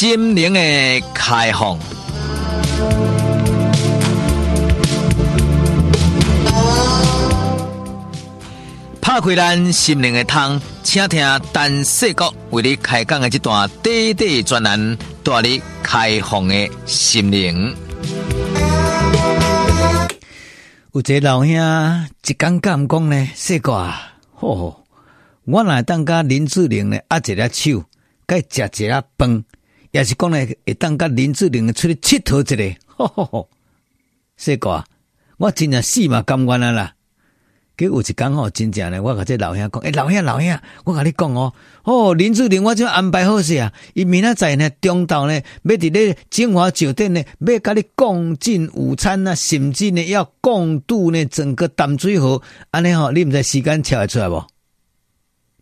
心灵的开放。拍开咱心灵的窗，请听陈世国为你开讲的这段短短专栏，带你开放的心灵。有一个老兄一讲讲讲呢，世国啊，吼吼，我来当家林志玲呢，握一个手，该食一个饭，也是讲呢，会当甲林志玲出去佚佗一个，吼吼吼，世国啊，我真正死嘛甘愿啊啦。佮有一讲吼，真正呢，我甲这老兄讲，诶、老兄老兄，我甲你讲哦，哦，林志玲，我就安排好势啊，伊明仔载呢，中昼呢，要伫咧金华酒店呢，要甲你共进午餐啊，甚至呢，要共度呢整个淡水河，安尼吼，你毋知时间跳会出来无？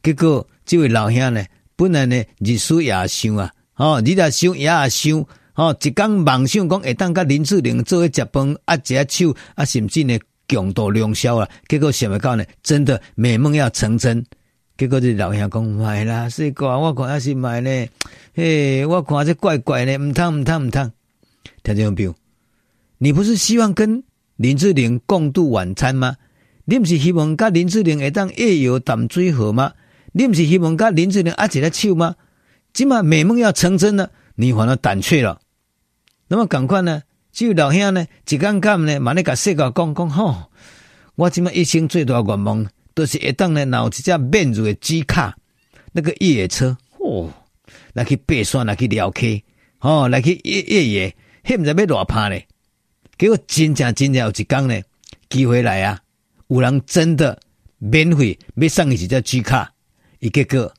结果这位老兄呢，本来呢，日思夜想啊，哦，日啊想夜啊想，哦，一工梦想讲会当甲林志玲做伙食饭，握一下手啊，甚至呢。强度良宵啊，结果想不到呢，真的美梦要成真。结果这老兄讲买啦，世国我看还是买呢。嘿，我看这怪怪呢，唔通唔通唔通。听众朋友，你不是希望跟林志玲共度晚餐吗？你不是希望跟林志玲会当夜游淡水河吗？你不是希望跟林志玲握一下手吗？今晚美梦要成真了，你反而胆怯了。那么赶快呢？这位老兄呢，一干干呢，嘛咧甲世界讲讲吼，我今麦一生最大愿望，都是会当呢，有一只免入的 G 卡，那个越野车，哦，来去爬山，来去聊天哦，来去越越野，迄毋知要偌怕呢？结果真正真正有一天呢，机会来啊，有人真的免费要送伊一只 G 卡，伊结果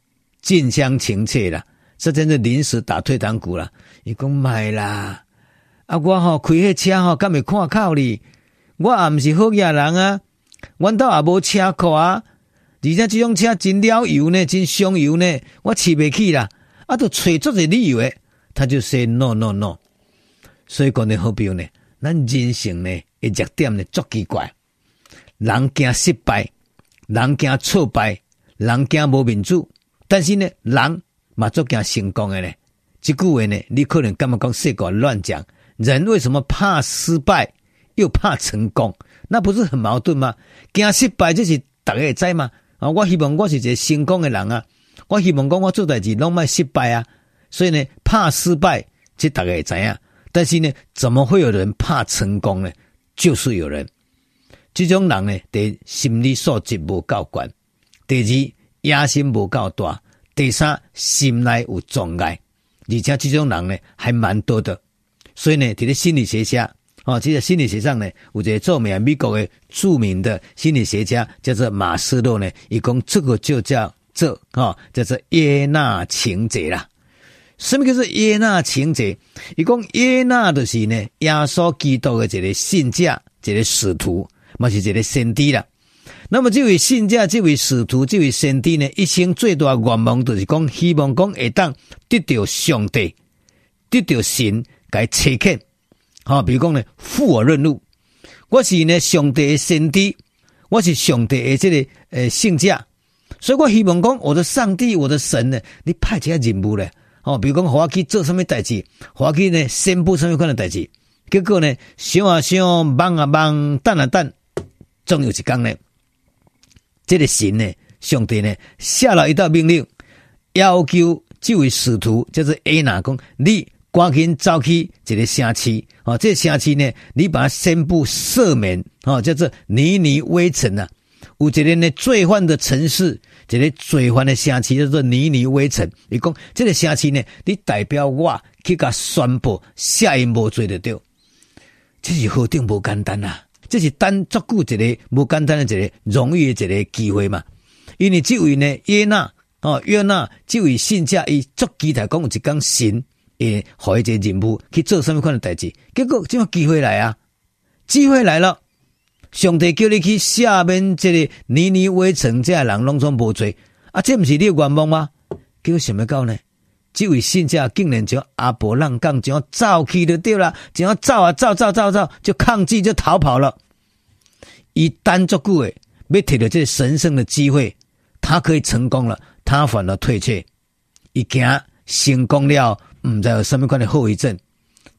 近乡情切啦，这真是临时打退堂鼓啦，伊讲买啦。啊，我吼开迄车吼，敢会看靠哩？我也毋是好野人啊，阮兜也无车库啊，而且这种车真了油呢，真伤油呢，我饲袂起啦。啊，都找足个理由诶，他就说 no no no。所以讲呢，好朋友呢，咱人生呢，一弱点呢，足奇怪。人惊失败，人惊挫败，人惊无面子，但是呢，人嘛足惊成功诶呢。这句话呢，你可能感觉讲世国乱讲。人为什么怕失败又怕成功？那不是很矛盾吗？惊失败就是大家会知嘛。啊，我希望我是一个成功的人啊，我希望讲我做代志拢卖失败啊。所以呢，怕失败这大家会知啊。但是呢，怎么会有人怕成功呢？就是有人，这种人呢，第心理素质无够悬，第二野心无够大，第三心内有障碍，而且这种人呢还蛮多的。所以呢，这个心理学家哦，其实心理学上呢，有一个著名美国的著名的心理学家叫做马斯洛呢，伊讲这个就叫做哦，叫做耶纳情结啦。什么叫做耶纳情结？伊讲耶纳就是呢，耶稣基督的一个信者，一个使徒，嘛是一个先知啦。那么这位信者，这位使徒，这位先知呢，一生最大愿望就是讲，希望讲会当得到上帝，得到神。该切克，好，比如讲呢，负我任务，我是呢上帝的先知，我是上帝的这个呃圣者，所以我希望讲我的上帝，我的神呢，你派这个任务咧，哦，比如讲我去做什么代志，我去呢宣布什么款的代志，结果呢想啊想，忙啊忙，等啊等，总有一天呢，这个神呢，上帝呢下了一道命令，要求这位使徒叫做耶拿讲你。赶紧走去一个城市，哦，这个城市呢，你把它宣布赦免，哦，叫做尼尼微城啊。有一个呢罪犯的城市，一个罪犯的城市叫做尼尼微城。伊讲这个城市呢，你代表我去甲宣布下一无罪的对，这是何等无简单啊！这是单足够一个无简单的一个荣誉的一个机会嘛。因为这位呢约纳哦约纳这位信者伊足期待讲有一天神。诶，好一个任务去做什么款的代志？结果这么机会来啊，机会来了，上帝叫你去下面这个尼尼微城，这人拢总无罪啊，这不是你的愿望吗？结果想不到呢，这位信者竟然就阿伯浪杠，就要走去就对了，就要走啊走走走走，就抗拒就逃跑了。一旦足够诶，没摕到这神圣的机会，他可以成功了，他反而退却，一惊成功了。唔知有什么款的后遗症，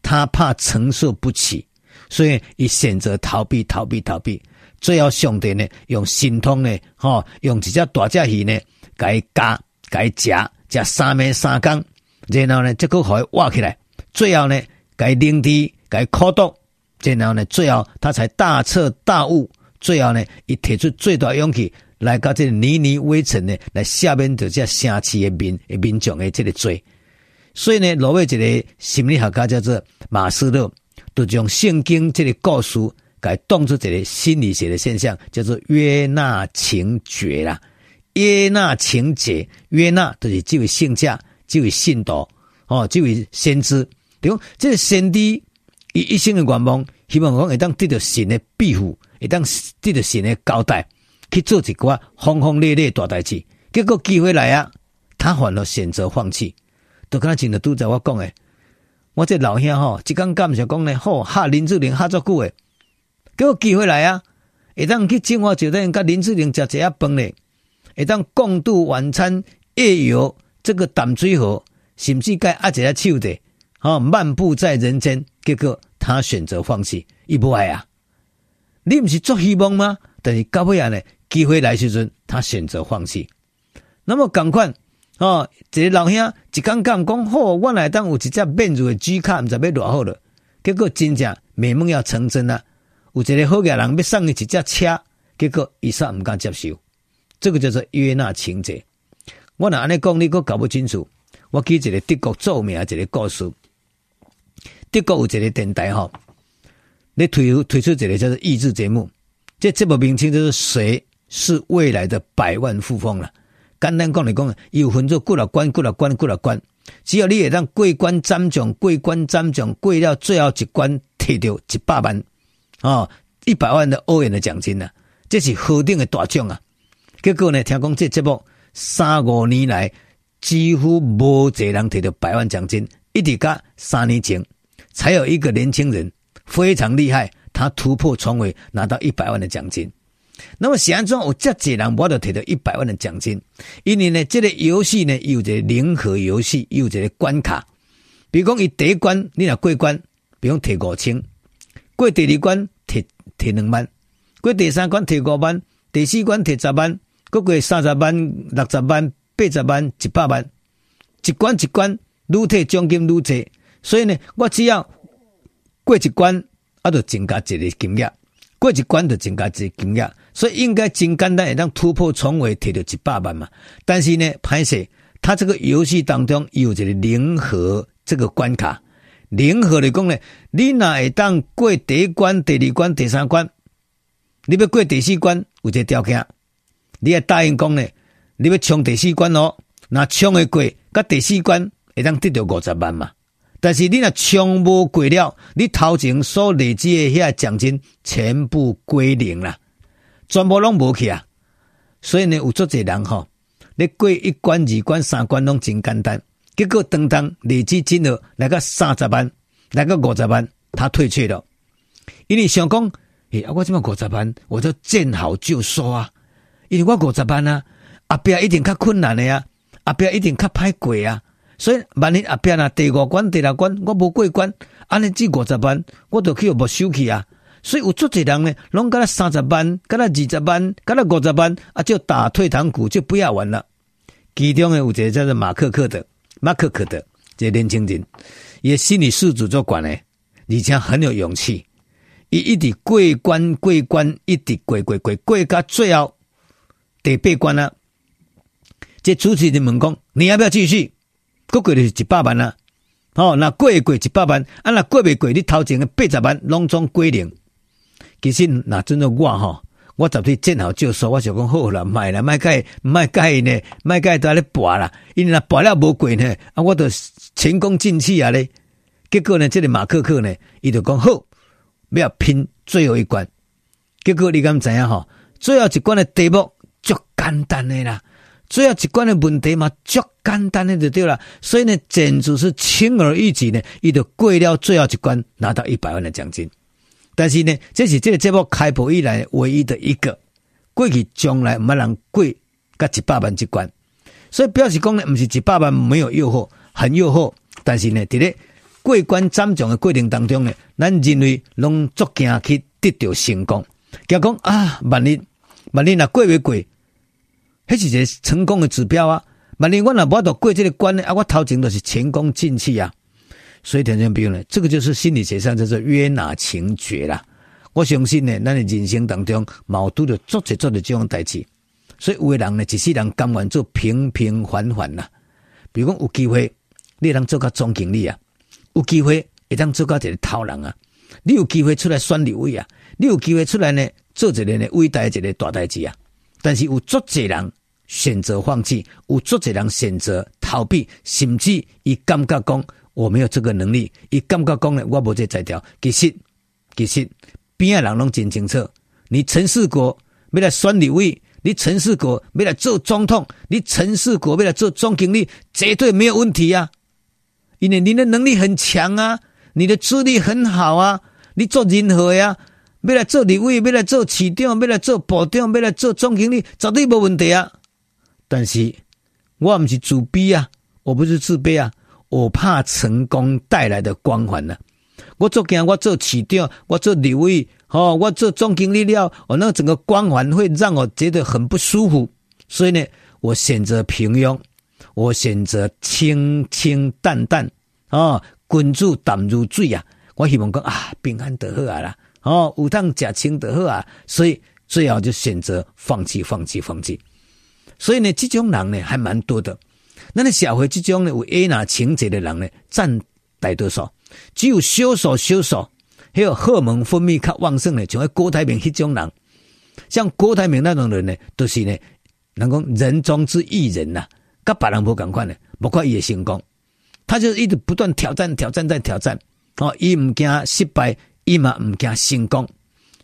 他怕承受不起，所以伊选择逃避，逃避，逃避。最后上帝呢，用神通呢，吼，用一只大只鱼呢，给加，给夹，食三暝三更，然后呢，这个可以挖起来，最后呢，给灵地，给苦毒，然后呢，最后他才大彻大悟，最后呢，伊提出最大勇气来到这个尼尼微城呢，来下面这城市的民的民众的这个罪。所以呢，罗威一个心理学家叫做马斯洛，就将圣经这个故事，给当作一个心理学的现象，叫做约纳情结啦。约纳情节，约纳就是这位圣者，这位信徒，哦，这位先知。对，这个先知伊一生的愿望，希望讲会当得到神的庇护，会当得到神的交代，去做一个轰轰烈烈大代志。结果机会来啊，他反而选择放弃。都跟他真的都在我讲诶，我这老兄吼，一刚刚想讲呢，吼吓林志玲哈足久诶，结果机会来啊！会当去金华酒店跟林志玲食一下饭咧，会当共度晚餐、夜游这个淡水河，甚至该阿一下手的，吼漫步在人间。结果他选择放弃，伊不爱啊！你不是做希望吗？但是到尾啊呢，机会来时阵，他选择放弃。那么赶快。哦，一个老兄一刚刚讲好，我来当有一只面子的 G 卡，唔知要偌好了。结果真正美梦要成真了，有一个好嘅人要送你一只车，结果伊煞唔敢接受。这个叫做约纳情节。我若安尼讲，你阁搞不清楚。我举一个德国著名嘅一个故事。德国有一个电台吼，你推推出一个叫做益智节目，这节目名称就是谁是未来的百万富翁了。简单讲来讲，有分做几多关、几多关、几多关。只要你会当过关斩将，过关斩将，过了最后一关，摕到一百万哦，一百万的欧元的奖金啊，这是何等的大奖啊！结果呢，听讲这节目三五年来几乎无一个人摕到百万奖金，一直到三年前才有一个年轻人非常厉害，他突破重围拿到一百万的奖金。那么想中有这几人，我都摕到一百万的奖金。因为呢，这个游戏呢，有一个零和游戏，有一个关卡。比如讲，伊第一关你若过关，比如讲摕五千；过第二关摕摕两万；过第三关摕五万；第四关摕十万；各过三十万、六十万、八十万、一百万。一关一关，愈退奖金愈多。所以呢，我只要过一关，啊，就增加一个金额。过一关就增加一个金额。所以应该真简单，会当突破重围，摕到一百万嘛。但是呢，歹势，他这个游戏当中有一个零和这个关卡。零和来讲呢，你若会当过第一关、第二关、第三关，你要过第四关，有一个条件，你要答应讲呢，你要冲第四关哦。那冲会过，甲第四关会当得到五十万嘛。但是你若冲无过了，你头前所累积的遐奖金全部归零了。全部拢无去啊！所以呢，有足侪人吼，你过一关、二关、三关拢真简单，结果当当累积金额来个三十万，来个五十万，他退却了。因为想讲，诶、欸，我这么五十万，我就见好就收啊！因为我五十万啊，后壁一定较困难的呀，后壁一定较歹过啊。所以万一后壁啊，第五关、第六关我无过关，安尼只五十万，我就去没收去啊。所以有足侪人呢，拢甲了三十万，甲了二十万，甲了五十万，啊，就打退堂鼓，就不要玩了。其中呢，有一个叫做马克克的，马克克的这个年轻人，也心理素质足悬呢，而且很有勇气，伊一直过关过关，一直过过过过到最后第八关啊。这主持人问讲，你要不要继续？过过就是一百万啊。哦，那过过一百万，啊，那过未过，你头前的八十万拢总归零。其实那真的我吼，我昨天见好就收，我想讲好了，卖了卖盖卖盖呢，卖盖都在咧博啦，因为那博了无贵呢，啊，我都前功尽弃啊咧。结果呢，这个马克克呢，伊就讲好，要拼最后一关。结果你敢知影吼？最后一关的题目简单的啦，最后一关的问题嘛，足简单的就对了。所以呢，简直是轻而易举呢，伊就过了最后一关，拿到一百万的奖金。但是呢，这是这个节目开播以来唯一的一个，过去从来没人过个一百万这关，所以表示讲呢，不是一百万没有诱惑，很诱惑，但是呢，伫咧过关斩将的过程当中呢，咱认为拢足惊去得到成功。假讲啊，万一万一若过未过，迄是一个成功的指标啊。万一我若无法度过这个关呢，啊，我头前都是前功尽弃啊。所以听众朋友呢，这个就是心理学上叫做约纳情绝啦。我相信呢，咱的人生当中矛盾的做着做着这种代志，所以有的人呢，一世人甘愿做平平凡凡呐。比如讲有机会，你能做个总经理啊；有机会，会当做个一个头人啊；你有机会出来选立委啊；你有机会出来呢，做一个呢伟大一个大代志啊。但是有足侪人选择放弃，有足侪人选择逃避，甚至伊感觉讲我没有这个能力，伊感觉讲呢我无这才调。其实，其实边个人拢真清楚，你陈世国要来选立委。你陈世国要来做总统，你陈世国要来做总经理，绝对没有问题啊！因为你的能力很强啊，你的资历很好啊，你做任何呀，要来做立委，要来做市长，要来做部长，要来做总经理，绝对没问题啊！但是我不是自卑啊，我不是自卑啊，我怕成功带来的光环啊。我做惊，我做市长，我做立委。哦，我做总经理了，我那整个光环会让我觉得很不舒服，所以呢，我选择平庸，我选择清清淡淡，哦，滚珠淡如水啊！我希望讲啊，平安得好啊啦，哦，有当假清得好啊，所以最好就选择放弃，放弃，放弃。所以呢，这种人呢还蛮多的。那你社会这种呢有约纳情结的人呢占大多数，只有少数少数。还有荷尔蒙分泌较旺盛的，像郭台铭迄种人，像郭台铭那种人呢，都、是呢，能够人中之一人呐，跟别人不共款呢，不过也成功，他就是一直不断挑战、挑战再挑战，哦，伊唔惊失败，伊嘛唔惊成功，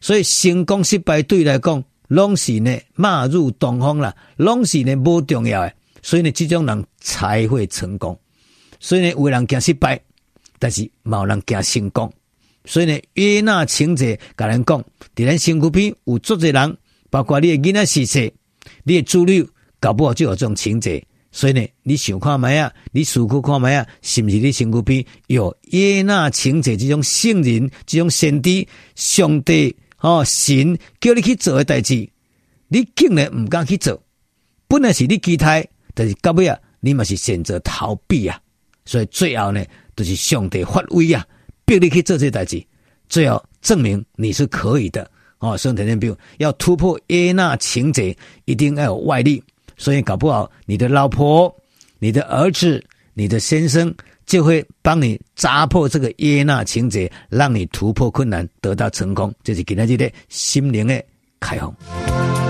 所以成功失败对来讲，拢是呢骂入东方啦，拢是呢无重要诶，所以呢，这种人才会成功，所以呢，有人惊失败，但是冇人惊成功。所以呢，约纳情节，甲人讲，伫咱身躯边有足侪人，包括你诶囡仔、媳妇，你诶子女，搞不好就有这种情节。所以呢，你想看觅啊，你思考看觅啊，是毋是你身躯边有约纳情节这种圣人、这种先知、上帝、哦神叫你去做的代志，你竟然唔敢去做，本来是你期待，但是到尾啊，你嘛是选择逃避啊。所以最后呢，就是上帝发威啊。逼你去做这代志，最后证明你是可以的哦。所以，天天比如要突破耶纳情结，一定要有外力。所以，搞不好你的老婆、你的儿子、你的先生就会帮你扎破这个耶纳情节，让你突破困难，得到成功。这是今天的心灵的开放。